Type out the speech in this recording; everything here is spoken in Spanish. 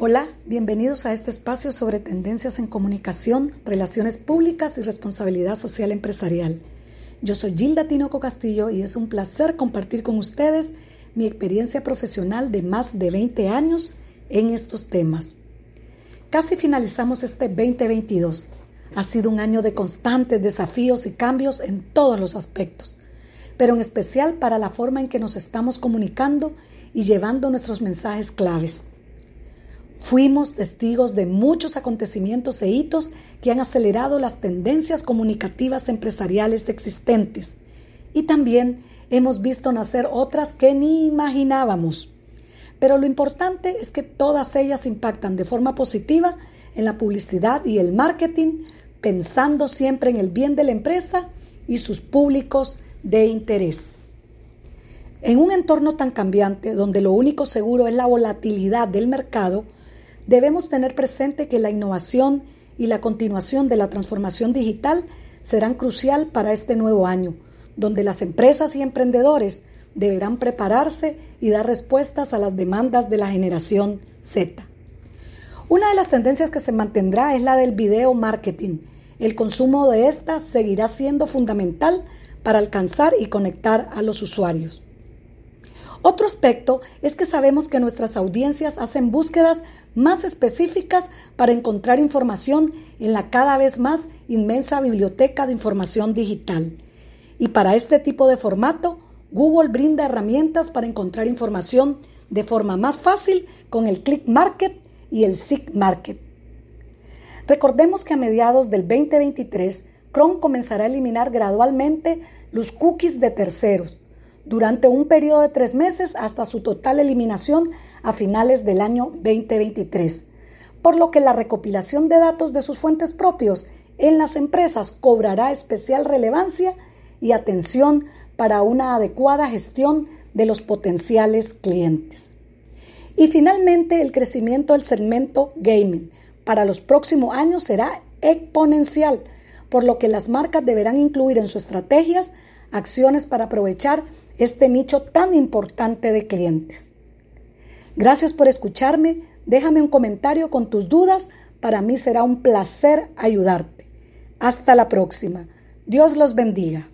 Hola, bienvenidos a este espacio sobre tendencias en comunicación, relaciones públicas y responsabilidad social empresarial. Yo soy Gilda Tinoco Castillo y es un placer compartir con ustedes mi experiencia profesional de más de 20 años en estos temas. Casi finalizamos este 2022. Ha sido un año de constantes desafíos y cambios en todos los aspectos, pero en especial para la forma en que nos estamos comunicando y llevando nuestros mensajes claves. Fuimos testigos de muchos acontecimientos e hitos que han acelerado las tendencias comunicativas empresariales existentes y también hemos visto nacer otras que ni imaginábamos. Pero lo importante es que todas ellas impactan de forma positiva en la publicidad y el marketing, pensando siempre en el bien de la empresa y sus públicos de interés. En un entorno tan cambiante, donde lo único seguro es la volatilidad del mercado, debemos tener presente que la innovación y la continuación de la transformación digital serán crucial para este nuevo año, donde las empresas y emprendedores deberán prepararse y dar respuestas a las demandas de la generación Z. Una de las tendencias que se mantendrá es la del video marketing. El consumo de esta seguirá siendo fundamental para alcanzar y conectar a los usuarios. Otro aspecto es que sabemos que nuestras audiencias hacen búsquedas más específicas para encontrar información en la cada vez más inmensa biblioteca de información digital. Y para este tipo de formato, Google brinda herramientas para encontrar información de forma más fácil con el Click Market y el Seek Market. Recordemos que a mediados del 2023, Chrome comenzará a eliminar gradualmente los cookies de terceros durante un periodo de tres meses hasta su total eliminación a finales del año 2023, por lo que la recopilación de datos de sus fuentes propios en las empresas cobrará especial relevancia y atención para una adecuada gestión de los potenciales clientes. Y finalmente, el crecimiento del segmento gaming para los próximos años será exponencial, por lo que las marcas deberán incluir en sus estrategias acciones para aprovechar este nicho tan importante de clientes. Gracias por escucharme. Déjame un comentario con tus dudas. Para mí será un placer ayudarte. Hasta la próxima. Dios los bendiga.